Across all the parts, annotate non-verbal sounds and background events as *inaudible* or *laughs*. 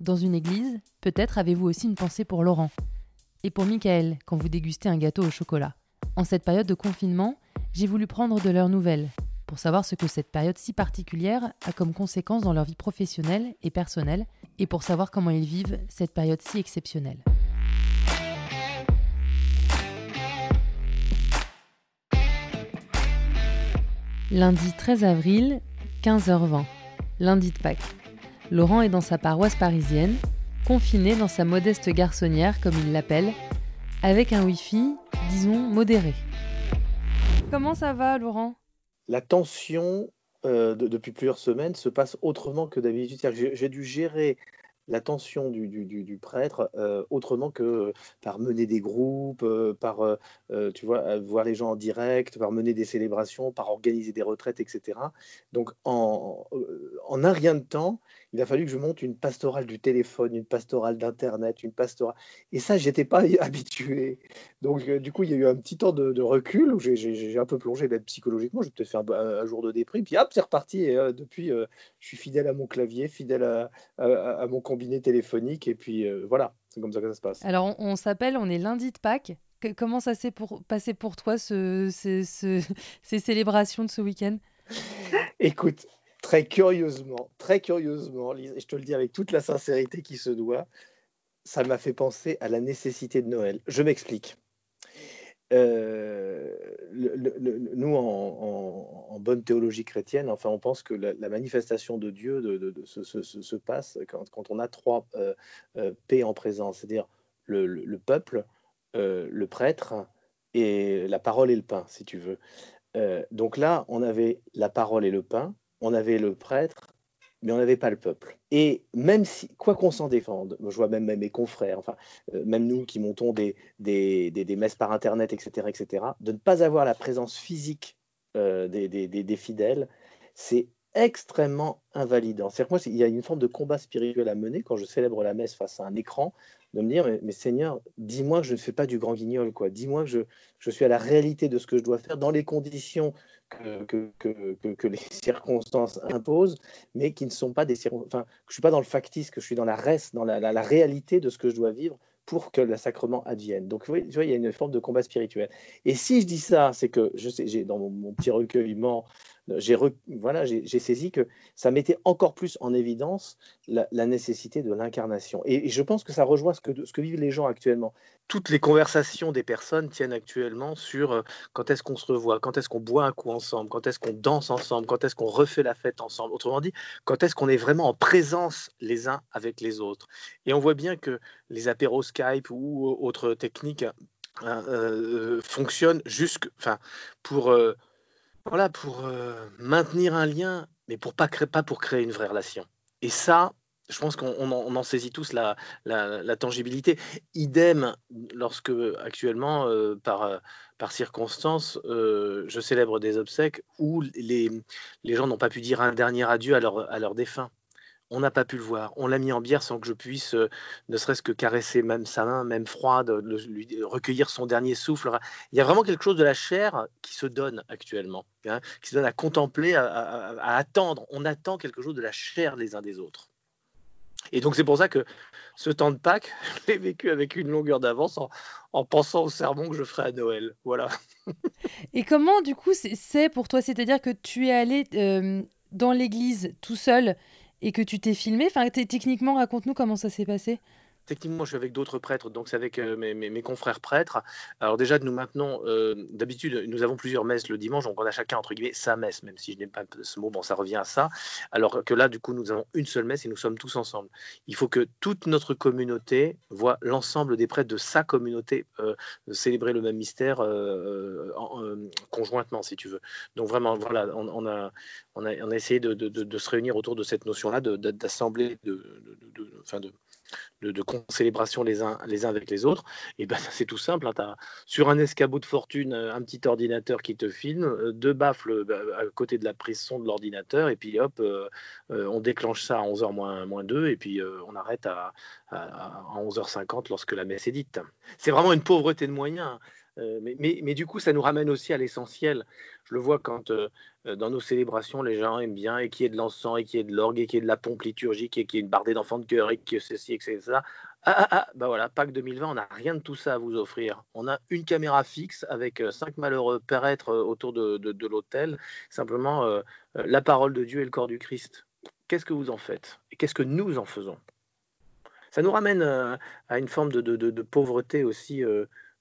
dans une église, peut-être avez-vous aussi une pensée pour Laurent. Et pour Michael quand vous dégustez un gâteau au chocolat. En cette période de confinement, j'ai voulu prendre de leurs nouvelles, pour savoir ce que cette période si particulière a comme conséquence dans leur vie professionnelle et personnelle, et pour savoir comment ils vivent cette période si exceptionnelle. Lundi 13 avril, 15h20, lundi de Pâques. Laurent est dans sa paroisse parisienne, confiné dans sa modeste garçonnière, comme il l'appelle, avec un Wi-Fi, disons, modéré. Comment ça va, Laurent? La tension euh, depuis plusieurs semaines se passe autrement que d'habitude. J'ai dû gérer l'attention du, du, prêtre euh, autrement que par mener des groupes, euh, par tu vois, voir les gens en direct, par mener des célébrations, par organiser des retraites, etc. Donc en, en un rien de temps, il a fallu que je monte une pastorale du téléphone, une pastorale d'Internet, une pastorale. Et ça, j'étais pas *laughs* habitué. Donc, euh, du coup, il y a eu un petit temps de, recul où j'ai un peu plongé même psychologiquement. J'ai peut-être fait un, jour de déprime. Puis hop, c'est reparti. Et euh, depuis, euh, je suis fidèle à mon clavier, fidèle à, mon combiné téléphonique. Et puis voilà, c'est comme ça que ça se passe. Alors, on, s'appelle, on est lundi de Pâques. comment ça s'est pour, passé pour toi, ce, *laughs* ces célébrations de ce week-end? Écoute, très curieusement, très curieusement, je te le dis avec toute la sincérité qui se doit, ça m'a fait penser à la nécessité de Noël. Je m'explique. Euh, nous, en, bonne théologie chrétienne, enfin, on pense que la, manifestation de Dieu se, passe quand, on a trois euh, euh, P en présence, c'est-à-dire le, peuple, le prêtre et la parole et le pain, si tu veux. donc là, on avait la parole et le pain, on avait le prêtre, mais on n'avait pas le peuple. Et même si, quoi qu'on s'en défende, je vois même, mes confrères, enfin, euh, même nous qui montons des, des, messes par Internet, etc., etc., de ne pas avoir la présence physique euh, des, des, fidèles, c'est extrêmement invalidant. C'est-à-dire moi, il y a une forme de combat spirituel à mener quand je célèbre la messe face à un écran, de me dire, mais, Seigneur, dis-moi que je ne fais pas du grand guignol, quoi. Dis-moi que je, suis à la réalité de ce que je dois faire dans les conditions que, les *laughs* circonstances imposent, mais qui ne sont pas des circonstances. Enfin, que je ne suis pas dans le factice, que je suis dans la dans la, réalité de ce que je dois vivre pour que le sacrement advienne. Donc, tu vois, il y a une forme de combat spirituel. Et si je dis ça, c'est que je sais, j'ai dans mon, petit recueillement j'ai voilà, j'ai saisi que ça mettait encore plus en évidence la, nécessité de l'incarnation. Et, je pense que ça rejoint ce que vivent les gens actuellement. Toutes les conversations des personnes tiennent actuellement sur euh, quand est-ce qu'on se revoit, quand est-ce qu'on boit un coup ensemble, quand est-ce qu'on danse ensemble, quand est-ce qu'on refait la fête ensemble. Autrement dit, quand est-ce qu'on est vraiment en présence les uns avec les autres. Et on voit bien que les apéros Skype ou autres techniques hein, euh, fonctionnent jusque, pour euh, voilà, pour euh, maintenir un lien, mais pour pas, pas pour créer une vraie relation. Et ça, je pense qu'on en, saisit tous la, tangibilité. Idem lorsque actuellement, euh, par, euh, par circonstance, je célèbre des obsèques où les, les gens n'ont pas pu dire un dernier adieu à leur, à leur défunt on n'a pas pu le voir. On l'a mis en bière sans que je puisse, euh, ne serait-ce que caresser même sa main, même froide, lui, recueillir son dernier souffle. Il y a vraiment quelque chose de la chair qui se donne actuellement, hein, qui se donne à contempler, à, attendre. On attend quelque chose de la chair les uns des autres. Et donc c'est pour ça que ce temps de Pâques, *laughs* je l'ai vécu avec une longueur d'avance en, pensant au sermon que je ferai à Noël. Voilà. *laughs* Et comment du coup c'est pour toi C'est-à-dire que tu es allé euh, dans l'église tout seul et que tu t'es filmé? Enfin, techniquement, raconte-nous comment ça s'est passé. Techniquement, je suis avec d'autres prêtres, donc c'est avec euh, mes, confrères prêtres. Alors déjà, nous maintenons, euh, d'habitude, nous avons plusieurs messes le dimanche, donc on a chacun, entre guillemets, sa messe, même si je n'ai pas ce mot, bon, ça revient à ça. Alors que là, du coup, nous avons une seule messe et nous sommes tous ensemble. Il faut que toute notre communauté voit l'ensemble des prêtres de sa communauté euh, célébrer le même mystère conjointement, si tu veux. Donc vraiment, voilà, on, a, essayé de, de, se réunir autour de cette notion-là, d'assembler, de, de, de de, concélébration les uns, les uns avec les autres, et ben *laughs* c'est tout simple. Hein, sur un escabeau de fortune, un petit ordinateur qui te filme, deux baffles bah, à côté de la prise son de l'ordinateur, et puis hop, on déclenche ça à 11h moins, moins 2, et puis on arrête à, à, 11h50 lorsque la messe est dite. C'est vraiment une pauvreté de moyens. Hein. Euh, mais, du coup, ça nous ramène aussi à l'essentiel. Je le vois quand euh, euh, dans nos célébrations, les gens aiment bien et qu'il y ait de l'encens, et qu'il y ait de l'orgue, et qu'il y ait de la pompe liturgique, et qu'il y ait une bardée d'enfants de cœur, et que ceci, etc. Ah, ah, ah, bah voilà, Pâques 2020, on n'a rien de tout ça à vous offrir. On a une caméra fixe avec cinq malheureux père-être autour de, de, l'autel, simplement la parole de Dieu et le corps du Christ. Qu'est-ce que vous en faites? Et qu'est-ce que nous en faisons? Ça nous ramène à une forme de, de pauvreté aussi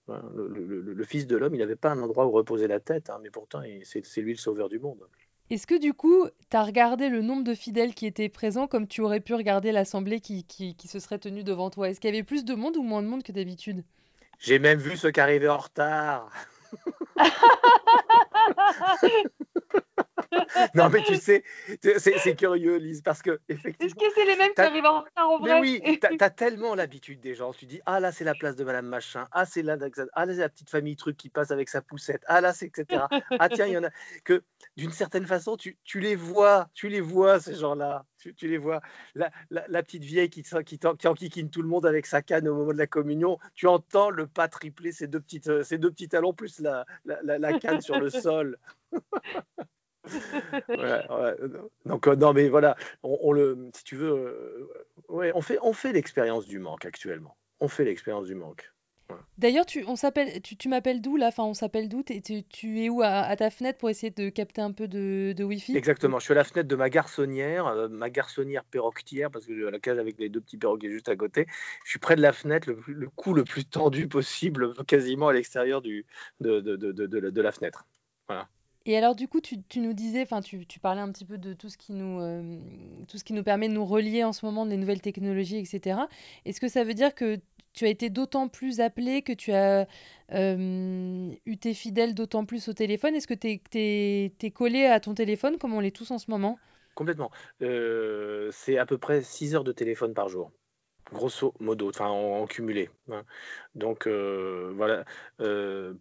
le, Fils de l'homme, il n'avait pas un endroit où reposer la tête, hein, mais pourtant, c'est lui le sauveur du monde. Est-ce que du coup, tu as regardé le nombre de fidèles qui étaient présents comme tu aurais pu regarder l'assemblée qui, qui, se serait tenue devant toi? Est-ce qu'il y avait plus de monde ou moins de monde que d'habitude? J'ai même vu ceux qui arrivaient en retard. Non, mais tu sais, c'est curieux, Lise, parce que effectivement. Est-ce que c'est les mêmes qui arrivent en retard en vrai Mais oui, tu as, tellement l'habitude des gens. Tu dis, ah là, c'est la place de Madame Machin. Ah, c'est là, ah, là, c'est la petite famille truc qui passe avec sa poussette. Ah là, c'est etc. Ah tiens, il y en a. Que d'une certaine façon, tu, tu, les vois, tu les vois, ces gens-là. Tu, tu, les vois. La, la, petite vieille qui, qui, qui enquiquine tout le monde avec sa canne au moment de la communion. Tu entends le pas tripler ses deux, petites, ses deux petits talons plus la, la canne sur le *laughs* sol. Donc euh, non, mais voilà, on, le, si tu veux, euh, ouais, on fait, on fait l'expérience du manque actuellement. On fait l'expérience du manque. D'ailleurs, tu, on s'appelle, tu, tu m'appelles d'où là? Enfin, on s'appelle d'où? Tu, tu, es où à, ta fenêtre pour essayer de capter un peu de, de Wi-Fi? Exactement. Je suis à la fenêtre de ma garçonnière, euh, ma garçonnière perroquetière, parce que j'ai la cage avec les deux petits perroquets juste à côté. Je suis près de la fenêtre, le, le cou le plus tendu possible, *laughs* quasiment à l'extérieur du, de, de, de, de, la fenêtre. Voilà. Et alors, du coup, tu, tu nous disais, enfin, tu, tu, parlais un petit peu de tout ce, qui nous, euh, tout ce qui nous permet de nous relier en ce moment, des nouvelles technologies, etc. Est-ce que ça veut dire que tu as été d'autant plus appelé, que tu as euh, eu tes fidèles d'autant plus au téléphone Est-ce que tu es, collé à ton téléphone comme on l'est tous en ce moment? Complètement. Euh, c'est à peu près 6 heures de téléphone par jour grosso modo, enfin en, cumulé. Hein. Donc euh, voilà,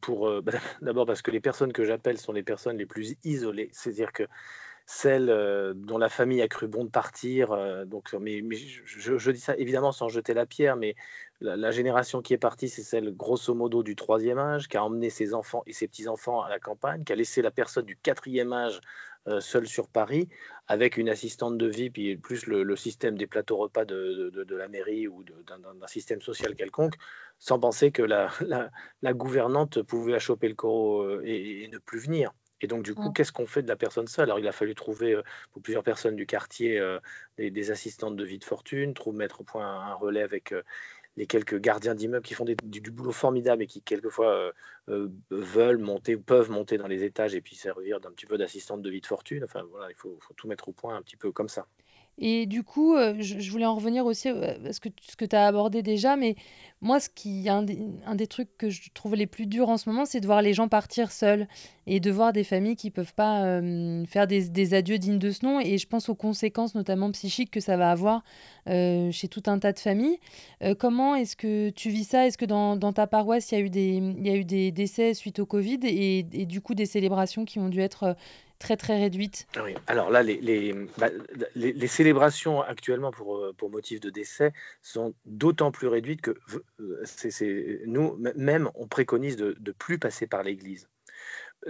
pour *laughs* d'abord parce que les personnes que j'appelle sont les personnes les plus isolées, c'est-à-dire que celles dont la famille a cru bon de partir. donc, mais, je, dis ça évidemment sans jeter la pierre, mais la, génération qui est partie, c'est celle grosso modo du troisième âge, qui a emmené ses enfants et ses petits-enfants à la campagne, qui a laissé la personne du quatrième âge euh, seule sur Paris, avec une assistante de vie, puis plus le, système des plateaux repas de, la mairie ou d'un système social quelconque, sans penser que la, *laughs* gouvernante pouvait achoper le corps euh, et, ne plus venir. Et donc, du coup, qu'est-ce qu'on fait de la personne seule? Alors, il a fallu trouver euh, pour plusieurs personnes du quartier des, assistantes de vie de fortune, trouver, mettre au point un relais avec les quelques gardiens d'immeubles qui font du, boulot formidable et qui quelquefois euh, euh, veulent monter, peuvent monter dans les étages et puis servir d'un petit peu d'assistante de vie de fortune. Enfin voilà, il faut, tout mettre au point un petit peu comme ça. Et du coup, euh, je, voulais en revenir aussi à ce que, ce que tu as abordé déjà, mais moi, ce qui, un des, un des trucs que je trouve les plus durs en ce moment, c'est de voir les gens partir seuls et de voir des familles qui peuvent pas euh, faire des, adieux dignes de ce nom. Et je pense aux conséquences, notamment psychiques, que ça va avoir euh, chez tout un tas de familles. comment est-ce que tu vis ça? Est-ce que dans, ta paroisse, il y, a eu des, eu des décès suite au Covid et, du coup des célébrations qui ont dû être très très réduite. Ah. Alors là, bah, les, les, célébrations actuellement pour, euh, pour motif de décès sont d'autant plus réduites que euh, nous, même, on préconise de ne plus passer par l'Église.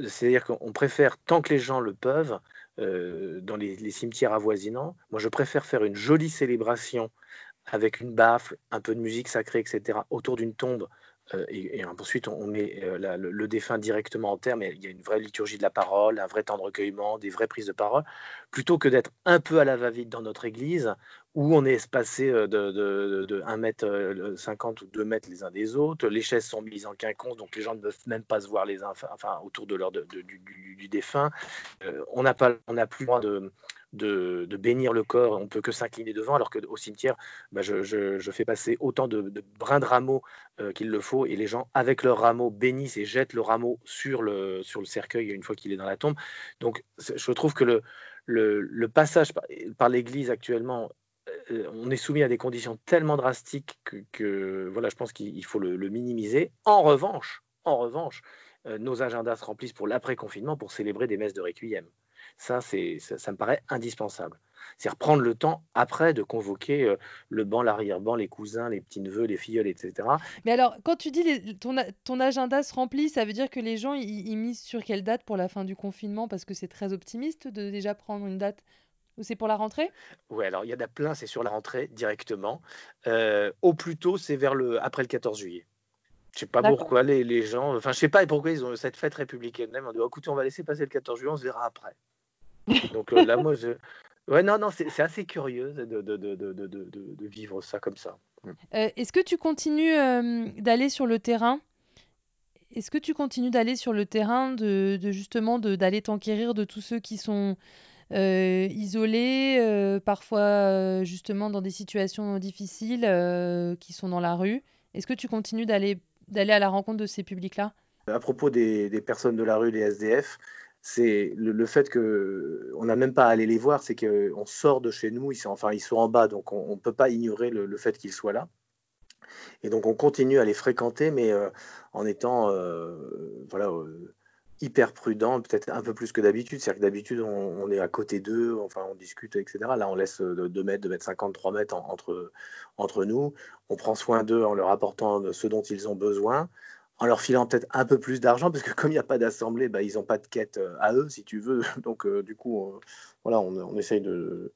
C'est-à-dire qu'on préfère, tant que les gens le peuvent, euh, dans les, les, cimetières avoisinants, moi je préfère faire une jolie célébration avec une baffle, un peu de musique sacrée, etc., autour d'une tombe euh, et, ensuite, on met euh, le, défunt directement en mais il y a une vraie liturgie de la parole, un vrai temps de recueillement, des vraies prises de parole, plutôt que d'être un peu à la va-vite dans notre église, où on est espacé euh, de, de, 1 mètre 50 ou 2 mètres les uns des autres, les chaises sont mises en quinconce, donc les gens ne peuvent même pas se voir les uns, autour de leur, du, défunt. on n'a plus le droit de, de, bénir le corps, on peut que s'incliner devant, alors qu'au cimetière, bah, je, fais passer autant de, brins de rameaux euh, qu'il le faut, et les gens, avec leur rameau, bénissent et jettent le rameau sur le, sur le cercueil une fois qu'il est dans la tombe. Donc, je trouve que le, passage par, l'Église actuellement, euh, on est soumis à des conditions tellement drastiques que, voilà, je pense qu'il faut le, minimiser. En revanche, en revanche, nos agendas se remplissent pour l'après-confinement pour célébrer des messes de requiem. Ça, c'est, ça, me paraît indispensable. C'est-à-dire prendre le temps après de convoquer le banc, l'arrière-ban, les cousins, les petits-neveux, les filleuls, etc. Mais alors, quand tu dis ton, ton, agenda se remplit, ça veut dire que les gens, ils, misent sur quelle date pour la fin du confinement? Parce que c'est très optimiste de déjà prendre une date ou c'est pour la rentrée? Oui, alors il y en a plein, c'est sur la rentrée directement. au plus tôt, c'est vers le après le 14 juillet. Je sais pas pourquoi les, les, gens, enfin je sais pas pourquoi ils ont cette fête républicaine même. On dit, écoutez, on va laisser passer le 14 juillet, on se verra après. *laughs* Donc là, moi, je, Ouais, non, non, c'est assez curieux de, de, de, de, vivre ça comme ça. Mm. Euh, Est-ce que tu continues euh, d'aller sur le terrain? Est-ce que tu continues d'aller sur le terrain, de, justement d'aller t'enquérir de tous ceux qui sont euh, isolés, euh, parfois justement dans des situations difficiles, qui sont dans la rue? Est-ce que tu continues d'aller à la rencontre de ces publics-là? À propos des, des, personnes de la rue, les SDF, c'est le, fait qu'on n'a même pas à aller les voir, c'est qu'on sort de chez nous, ils sont, enfin ils sont en bas, donc on ne peut pas ignorer le, fait qu'ils soient là. Et donc on continue à les fréquenter, mais euh, en étant euh, voilà, euh, hyper prudent, peut-être un peu plus que d'habitude. C'est-à-dire que d'habitude on, est à côté d'eux, enfin on discute, etc. Là on laisse 2 mètres, 2 mètres 50, 3 mètres entre, entre nous. On prend soin d'eux en leur apportant ce dont ils ont besoin en leur filant peut-être un peu plus d'argent, parce que comme il n'y a pas d'assemblée, bah, ils n'ont pas de quête euh, à eux, si tu veux. *laughs* Donc, euh, du coup, euh, voilà, on, essaye de,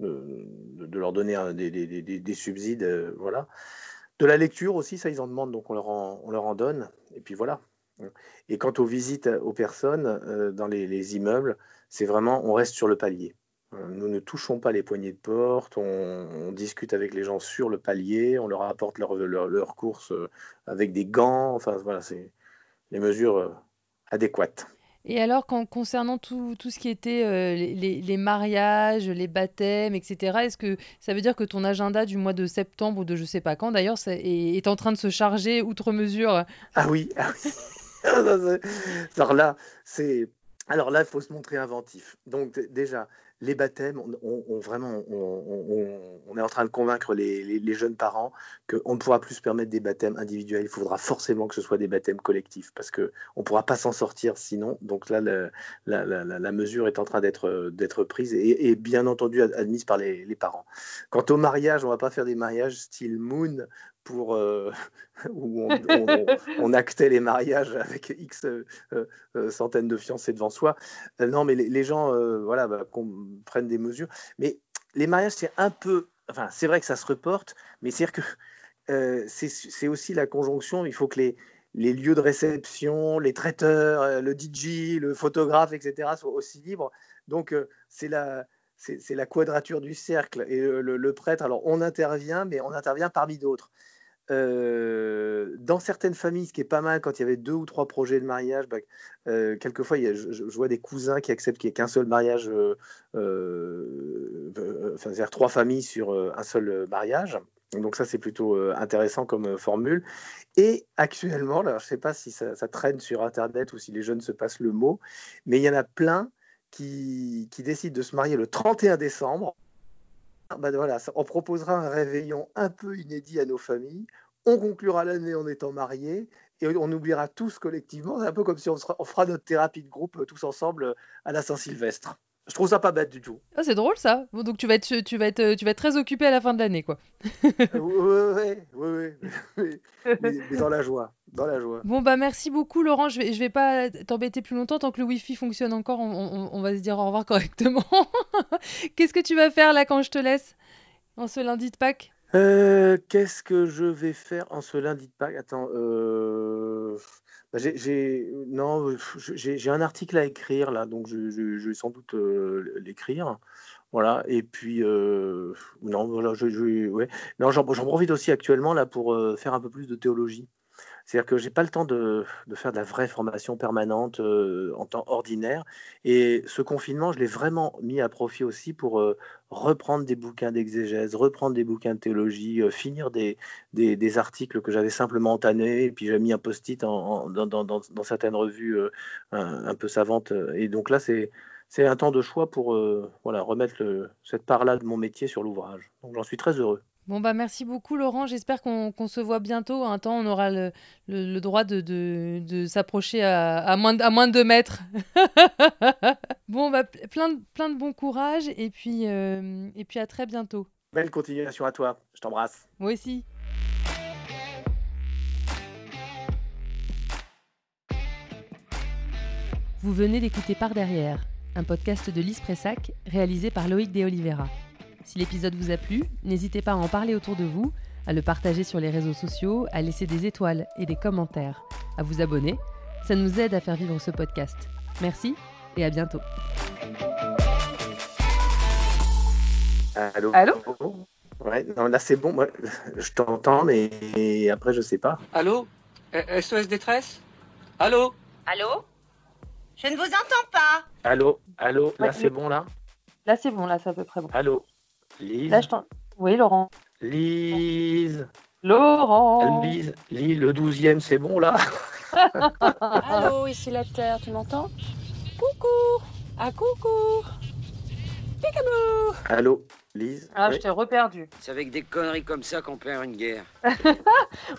de, leur donner des, subsides. voilà. De la lecture aussi, ça, ils en demandent, donc on leur en, on leur en donne. Et puis voilà. Et quant aux visites aux personnes dans les, les immeubles, c'est vraiment, on reste sur le palier. Nous ne touchons pas les poignées de porte, on, discute avec les gens sur le palier, on leur apporte leurs leur, courses euh, avec des gants, enfin voilà, c'est les mesures euh, adéquates. Et alors, concernant tout, tout, ce qui était euh, les, mariages, les baptêmes, etc., est-ce que ça veut dire que ton agenda du mois de septembre ou de je sais pas quand, d'ailleurs, est, est, en train de se charger outre mesure? Ah oui, ah oui. *laughs* alors là, c'est alors là, il faut se montrer inventif. Donc déjà, les baptêmes, on, est en train de convaincre les, jeunes parents qu'on ne pourra plus se permettre des baptêmes individuels. Il faudra forcément que ce soit des baptêmes collectifs parce qu'on ne pourra pas s'en sortir sinon. Donc là, la, mesure est en train d'être prise et, bien entendu admise par les, parents. Quant au mariage, on ne va pas faire des mariages style Moon pour euh, *laughs* où on, actait les mariages avec X euh, euh, centaines de fiancés devant soi. non, mais les, gens, voilà, bah, prennent des mesures. Mais les mariages, c'est un peu, enfin, c'est vrai que ça se reporte, mais c'est que c'est aussi la conjonction. Il faut que les, les lieux de réception, les traiteurs, le DJ, le photographe, etc., soient aussi libres. Donc, c'est la, c'est la quadrature du cercle. Et le, prêtre, alors on intervient, mais on intervient parmi d'autres. Euh, dans certaines familles, ce qui est pas mal, quand il y avait deux ou trois projets de mariage, bah, euh, quelquefois, je, vois des cousins qui acceptent qu'il n'y ait qu'un seul mariage, euh, enfin, c'est-à-dire trois familles sur un seul mariage. Donc ça, c'est plutôt intéressant comme formule. Et actuellement, alors, je ne sais pas si ça, traîne sur Internet ou si les jeunes se passent le mot, mais il y en a plein qui, qui décident de se marier le 31 décembre bah, voilà, on proposera un réveillon un peu inédit à nos familles. On conclura l'année en étant mariés et on oubliera tous collectivement. C'est un peu comme si on, fera notre thérapie de groupe euh, tous ensemble euh, à la Saint-Sylvestre. Je trouve ça pas bête du tout. Ah, c'est drôle ça. Bon, donc tu vas être, tu vas être, tu vas être très occupé à la fin de l'année, quoi. oui, oui, oui, *laughs* mais, dans la joie, dans la joie. Bon bah merci beaucoup, Laurent. Je vais, je vais pas t'embêter plus longtemps tant que le Wi-Fi fonctionne encore. On, on, va se dire au revoir correctement. *laughs* Qu'est-ce que tu vas faire là quand je te laisse en ce lundi de Pâques? Euh, Qu'est-ce que je vais faire en ce lundi de Pâques? Attends. Euh... Bah, j'ai non, j'ai un article à écrire là, donc je, vais sans doute l'écrire. Voilà, et puis non, voilà, je, ouais. non, j'en profite aussi actuellement là pour faire un peu plus de théologie. C'est-à-dire que j'ai pas le temps de, faire de la vraie formation permanente euh, en temps ordinaire. Et ce confinement, je l'ai vraiment mis à profit aussi pour euh, reprendre des bouquins d'exégèse, reprendre des bouquins de théologie, euh, finir des, articles que j'avais simplement entamés. Et puis j'ai mis un post-it dans, certaines revues un, peu savantes. Et donc là, c'est c'est un temps de choix pour voilà, remettre cette part-là de mon métier sur l'ouvrage. Donc j'en suis très heureux. Bon, bah merci beaucoup, Laurent. J'espère qu'on se voit bientôt. Un temps, on aura le, droit de, s'approcher à, moins, à moins de 2 mètres. *laughs* bon, bah, plein, de, plein de bon courage et puis, euh, et puis à très bientôt. Belle continuation à toi. Je t'embrasse. Moi aussi. Vous venez d'écouter Par Derrière, un podcast de Lise Pressac réalisé par Loïc De Oliveira. Si l'épisode vous a plu, n'hésitez pas à en parler autour de vous, à le partager sur les réseaux sociaux, à laisser des étoiles et des commentaires, à vous abonner. Ça nous aide à faire vivre ce podcast. Merci et à bientôt. Allô Allô Ouais, non, là c'est bon, moi je t'entends, mais après je sais pas. Allô SOS détresse Allô Allô Je ne vous entends pas. Allô Allô Là c'est bon là? Là c'est bon, là c'est à peu près bon. Allô Lise Oui, Laurent. Lise Laurent Lise, Lise le douzième, c'est bon là *laughs* Allô, ici la Terre, tu m'entends? Coucou Ah coucou Picabou Allô Lise Ah, je t'ai reperdu. C'est avec des conneries comme ça qu'on perd une guerre. *laughs*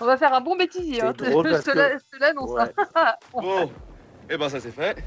On va faire un bon bêtisier. Hein. Drôle je te l'annonce. Ouais. *laughs* bon, et eh ben ça c'est fait.